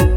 you